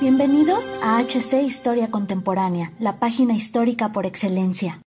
Bienvenidos a HC Historia Contemporánea, la página histórica por excelencia.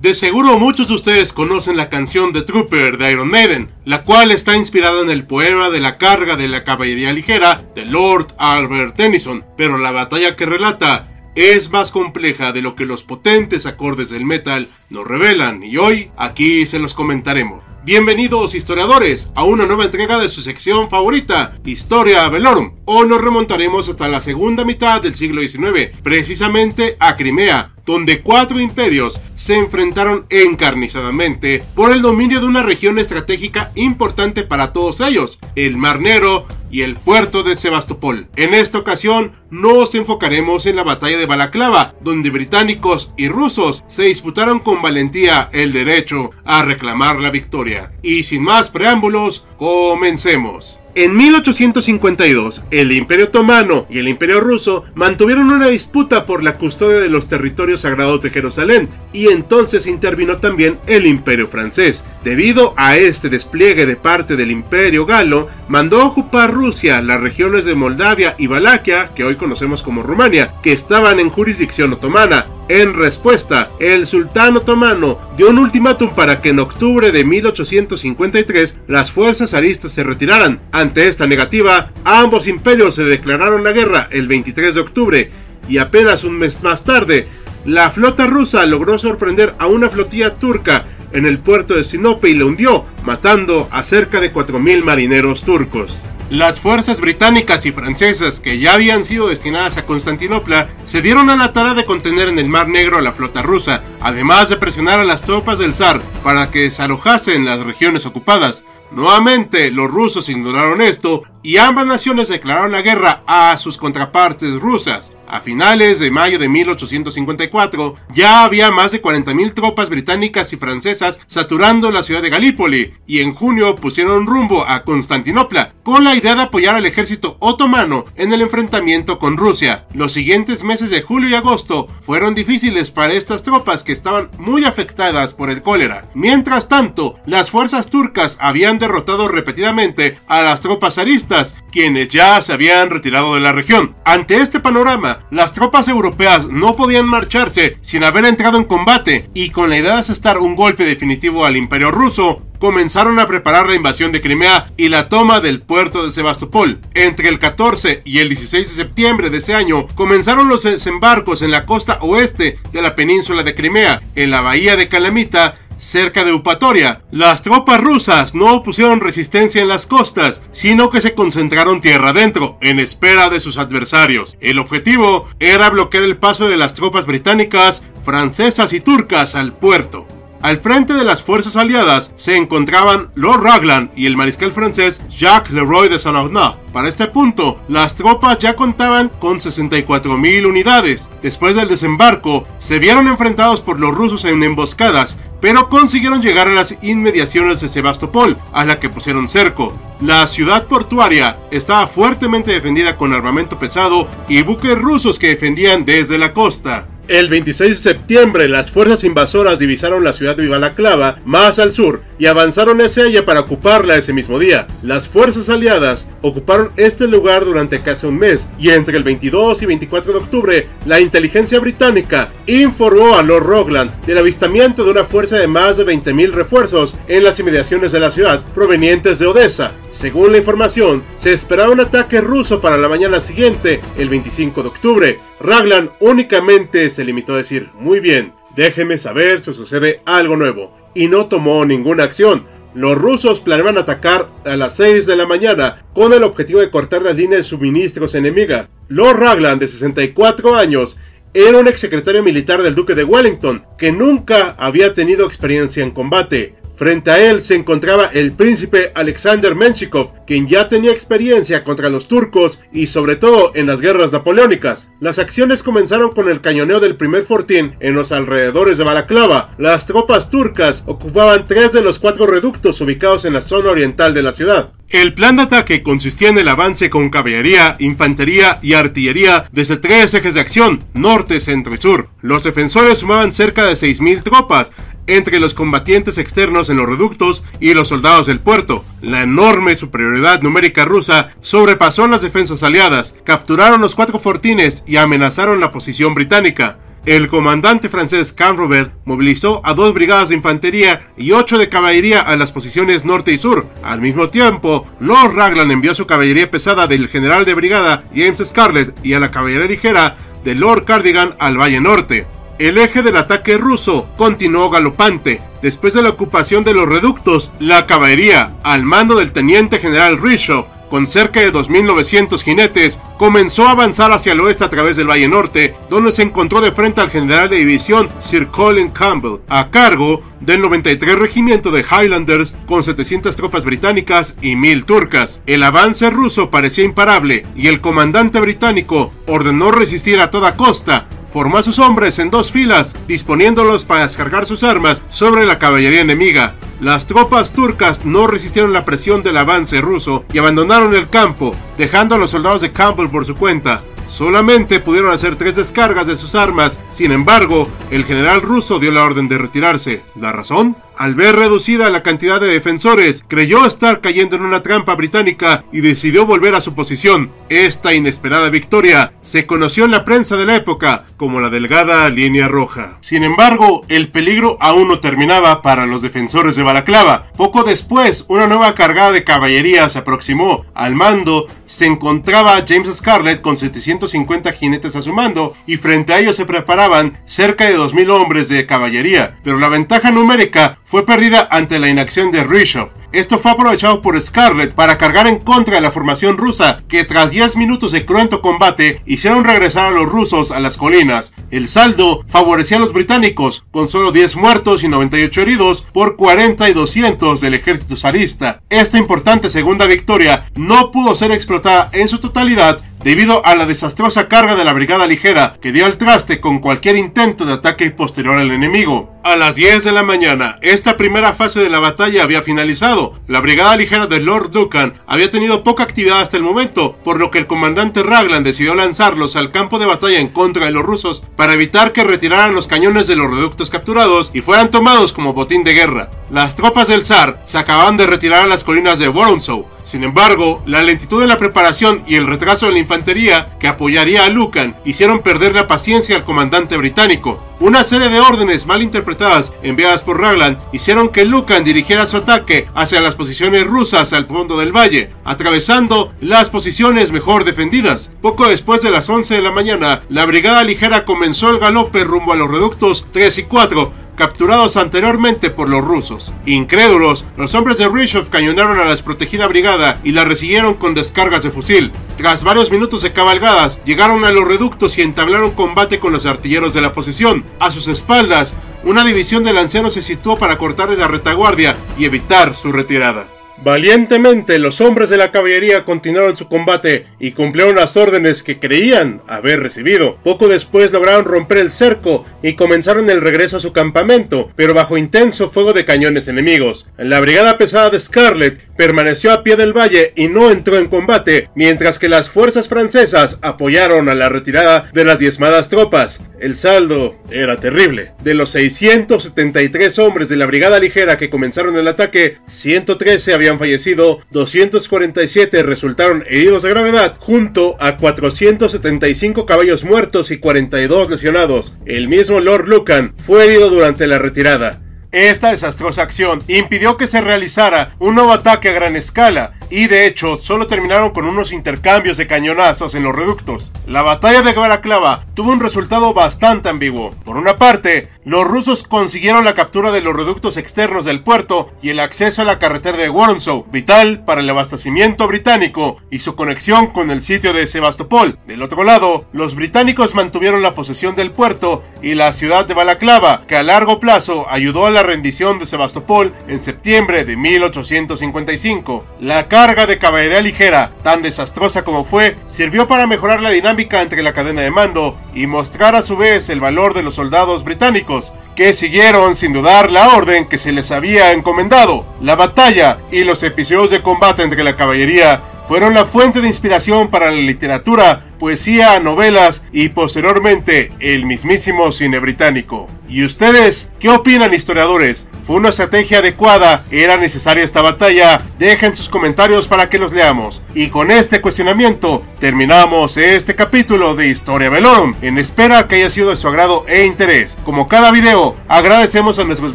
De seguro muchos de ustedes conocen la canción The Trooper de Iron Maiden, la cual está inspirada en el poema de la carga de la caballería ligera de Lord Albert Tennyson, pero la batalla que relata es más compleja de lo que los potentes acordes del metal nos revelan y hoy aquí se los comentaremos. Bienvenidos historiadores a una nueva entrega de su sección favorita, Historia Velorum. Hoy nos remontaremos hasta la segunda mitad del siglo XIX, precisamente a Crimea, donde cuatro imperios se enfrentaron encarnizadamente por el dominio de una región estratégica importante para todos ellos, el Mar Negro y el puerto de Sebastopol. En esta ocasión nos enfocaremos en la batalla de Balaclava, donde británicos y rusos se disputaron con valentía el derecho a reclamar la victoria. Y sin más preámbulos, comencemos. En 1852, el Imperio Otomano y el Imperio Ruso mantuvieron una disputa por la custodia de los territorios sagrados de Jerusalén, y entonces intervino también el Imperio francés. Debido a este despliegue de parte del Imperio Galo, mandó a ocupar Rusia las regiones de Moldavia y Valaquia, que hoy conocemos como Rumania, que estaban en jurisdicción otomana, en respuesta, el sultán otomano dio un ultimátum para que en octubre de 1853 las fuerzas aristas se retiraran. Ante esta negativa, ambos imperios se declararon la guerra el 23 de octubre y apenas un mes más tarde, la flota rusa logró sorprender a una flotilla turca en el puerto de Sinope y la hundió, matando a cerca de 4.000 marineros turcos. Las fuerzas británicas y francesas que ya habían sido destinadas a Constantinopla se dieron a la tarea de contener en el Mar Negro a la flota rusa, además de presionar a las tropas del zar para que desalojasen las regiones ocupadas. Nuevamente, los rusos ignoraron esto y ambas naciones declararon la guerra a sus contrapartes rusas. A finales de mayo de 1854 ya había más de 40.000 tropas británicas y francesas saturando la ciudad de Galípoli y en junio pusieron rumbo a Constantinopla con la idea de apoyar al ejército otomano en el enfrentamiento con Rusia. Los siguientes meses de julio y agosto fueron difíciles para estas tropas que estaban muy afectadas por el cólera. Mientras tanto, las fuerzas turcas habían derrotado repetidamente a las tropas zaristas, quienes ya se habían retirado de la región. Ante este panorama, las tropas europeas no podían marcharse sin haber entrado en combate y con la idea de asestar un golpe definitivo al imperio ruso, comenzaron a preparar la invasión de Crimea y la toma del puerto de Sebastopol. Entre el 14 y el 16 de septiembre de ese año comenzaron los desembarcos en la costa oeste de la península de Crimea, en la bahía de Calamita cerca de Eupatoria. Las tropas rusas no opusieron resistencia en las costas, sino que se concentraron tierra adentro, en espera de sus adversarios. El objetivo era bloquear el paso de las tropas británicas, francesas y turcas al puerto. Al frente de las fuerzas aliadas se encontraban Lord Raglan y el mariscal francés Jacques Leroy de Saint-Arnaud. Para este punto, las tropas ya contaban con 64.000 unidades. Después del desembarco, se vieron enfrentados por los rusos en emboscadas, pero consiguieron llegar a las inmediaciones de Sebastopol, a la que pusieron cerco. La ciudad portuaria estaba fuertemente defendida con armamento pesado y buques rusos que defendían desde la costa. El 26 de septiembre, las fuerzas invasoras divisaron la ciudad de Balaclava más al sur y avanzaron hacia ella para ocuparla ese mismo día. Las fuerzas aliadas ocuparon este lugar durante casi un mes y entre el 22 y 24 de octubre, la inteligencia británica informó a Lord Rogland del avistamiento de una fuerza de más de 20.000 refuerzos en las inmediaciones de la ciudad provenientes de Odessa. Según la información, se esperaba un ataque ruso para la mañana siguiente, el 25 de octubre. Raglan únicamente se limitó a decir, muy bien, déjeme saber si sucede algo nuevo, y no tomó ninguna acción. Los rusos planeaban atacar a las 6 de la mañana con el objetivo de cortar las líneas de suministros enemigas. Lord Raglan, de 64 años, era un exsecretario militar del duque de Wellington, que nunca había tenido experiencia en combate. Frente a él se encontraba el príncipe Alexander Menshikov, quien ya tenía experiencia contra los turcos y sobre todo en las guerras napoleónicas. Las acciones comenzaron con el cañoneo del primer fortín en los alrededores de Balaclava. Las tropas turcas ocupaban tres de los cuatro reductos ubicados en la zona oriental de la ciudad. El plan de ataque consistía en el avance con caballería, infantería y artillería desde tres ejes de acción, norte, centro y sur. Los defensores sumaban cerca de 6.000 tropas, entre los combatientes externos en los reductos y los soldados del puerto. La enorme superioridad numérica rusa sobrepasó las defensas aliadas, capturaron los cuatro fortines y amenazaron la posición británica. El comandante francés Canrobert movilizó a dos brigadas de infantería y ocho de caballería a las posiciones norte y sur. Al mismo tiempo, Lord Raglan envió su caballería pesada del general de brigada James Scarlett y a la caballería ligera de Lord Cardigan al Valle Norte. El eje del ataque ruso continuó galopante. Después de la ocupación de los reductos, la caballería, al mando del teniente general Rishov, con cerca de 2.900 jinetes, comenzó a avanzar hacia el oeste a través del Valle Norte, donde se encontró de frente al general de división Sir Colin Campbell, a cargo del 93 Regimiento de Highlanders con 700 tropas británicas y 1.000 turcas. El avance ruso parecía imparable y el comandante británico ordenó resistir a toda costa, formó a sus hombres en dos filas, disponiéndolos para descargar sus armas sobre la caballería enemiga. Las tropas turcas no resistieron la presión del avance ruso y abandonaron el campo, dejando a los soldados de Campbell por su cuenta. Solamente pudieron hacer tres descargas de sus armas, sin embargo, el general ruso dio la orden de retirarse. ¿La razón? Al ver reducida la cantidad de defensores, creyó estar cayendo en una trampa británica y decidió volver a su posición. Esta inesperada victoria se conoció en la prensa de la época como la delgada línea roja. Sin embargo, el peligro aún no terminaba para los defensores de Balaclava. Poco después, una nueva cargada de caballería se aproximó. Al mando se encontraba James Scarlett con 750 jinetes a su mando y frente a ellos se preparaban cerca de 2.000 hombres de caballería. Pero la ventaja numérica fue perdida ante la inacción de Rishov. Esto fue aprovechado por Scarlett para cargar en contra de la formación rusa, que tras 10 minutos de cruento combate hicieron regresar a los rusos a las colinas. El saldo favorecía a los británicos, con solo 10 muertos y 98 heridos por 40 y 200 del ejército zarista. Esta importante segunda victoria no pudo ser explotada en su totalidad debido a la desastrosa carga de la brigada ligera que dio al traste con cualquier intento de ataque posterior al enemigo. A las 10 de la mañana, esta primera fase de la batalla había finalizado. La brigada ligera de Lord Duncan había tenido poca actividad hasta el momento, por lo que el comandante Raglan decidió lanzarlos al campo de batalla en contra de los rusos para evitar que retiraran los cañones de los reductos capturados y fueran tomados como botín de guerra. Las tropas del zar se acababan de retirar a las colinas de Voronezh. Sin embargo, la lentitud en la preparación y el retraso de la infantería que apoyaría a Lucan hicieron perder la paciencia al comandante británico. Una serie de órdenes mal interpretadas enviadas por Raglan hicieron que Lucan dirigiera su ataque hacia las posiciones rusas al fondo del valle, atravesando las posiciones mejor defendidas. Poco después de las 11 de la mañana, la brigada ligera comenzó el galope rumbo a los reductos 3 y 4, capturados anteriormente por los rusos. Incrédulos, los hombres de Rishov cañonaron a la desprotegida brigada y la recibieron con descargas de fusil. Tras varios minutos de cabalgadas, llegaron a los reductos y entablaron combate con los artilleros de la posición. A sus espaldas, una división de lanceros se situó para cortarles la retaguardia y evitar su retirada. Valientemente los hombres de la caballería continuaron su combate y cumplieron las órdenes que creían haber recibido. Poco después lograron romper el cerco y comenzaron el regreso a su campamento, pero bajo intenso fuego de cañones enemigos. La brigada pesada de Scarlett permaneció a pie del valle y no entró en combate, mientras que las fuerzas francesas apoyaron a la retirada de las diezmadas tropas. El saldo era terrible. De los 673 hombres de la brigada ligera que comenzaron el ataque, 113 habían fallecido, 247 resultaron heridos de gravedad, junto a 475 caballos muertos y 42 lesionados. El mismo Lord Lucan fue herido durante la retirada. Esta desastrosa acción impidió que se realizara un nuevo ataque a gran escala y de hecho solo terminaron con unos intercambios de cañonazos en los reductos. La batalla de Balaclava tuvo un resultado bastante ambiguo. Por una parte, los rusos consiguieron la captura de los reductos externos del puerto y el acceso a la carretera de Woronzow, vital para el abastecimiento británico y su conexión con el sitio de Sebastopol. Del otro lado, los británicos mantuvieron la posesión del puerto y la ciudad de Balaclava, que a largo plazo ayudó a la rendición de Sebastopol en septiembre de 1855. La carga de caballería ligera, tan desastrosa como fue, sirvió para mejorar la dinámica entre la cadena de mando y mostrar a su vez el valor de los soldados británicos, que siguieron sin dudar la orden que se les había encomendado. La batalla y los episodios de combate entre la caballería fueron la fuente de inspiración para la literatura, poesía, novelas y posteriormente el mismísimo cine británico. ¿Y ustedes qué opinan historiadores? ¿Fue una estrategia adecuada? ¿Era necesaria esta batalla? Dejen sus comentarios para que los leamos. Y con este cuestionamiento terminamos este capítulo de Historia Velorum, en espera que haya sido de su agrado e interés. Como cada video, agradecemos a nuestros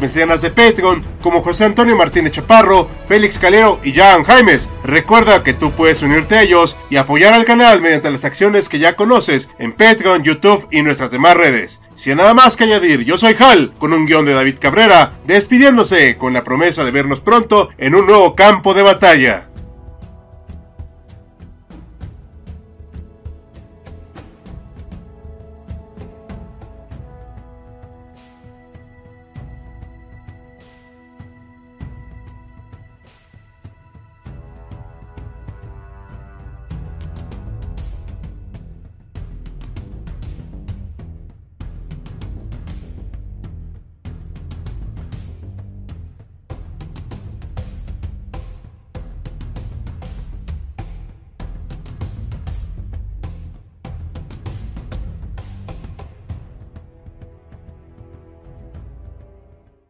mecenas de Patreon, como José Antonio Martínez Chaparro, Félix Calero y Jan Jaimes. Recuerda que tú puedes unirte a ellos y apoyar al canal mediante las acciones que ya conoces en Patreon, YouTube y nuestras demás redes. Sin nada más que añadir, yo soy Hal, con un guion de David Cabrera, despidiéndose con la promesa de vernos pronto en un nuevo campo de batalla.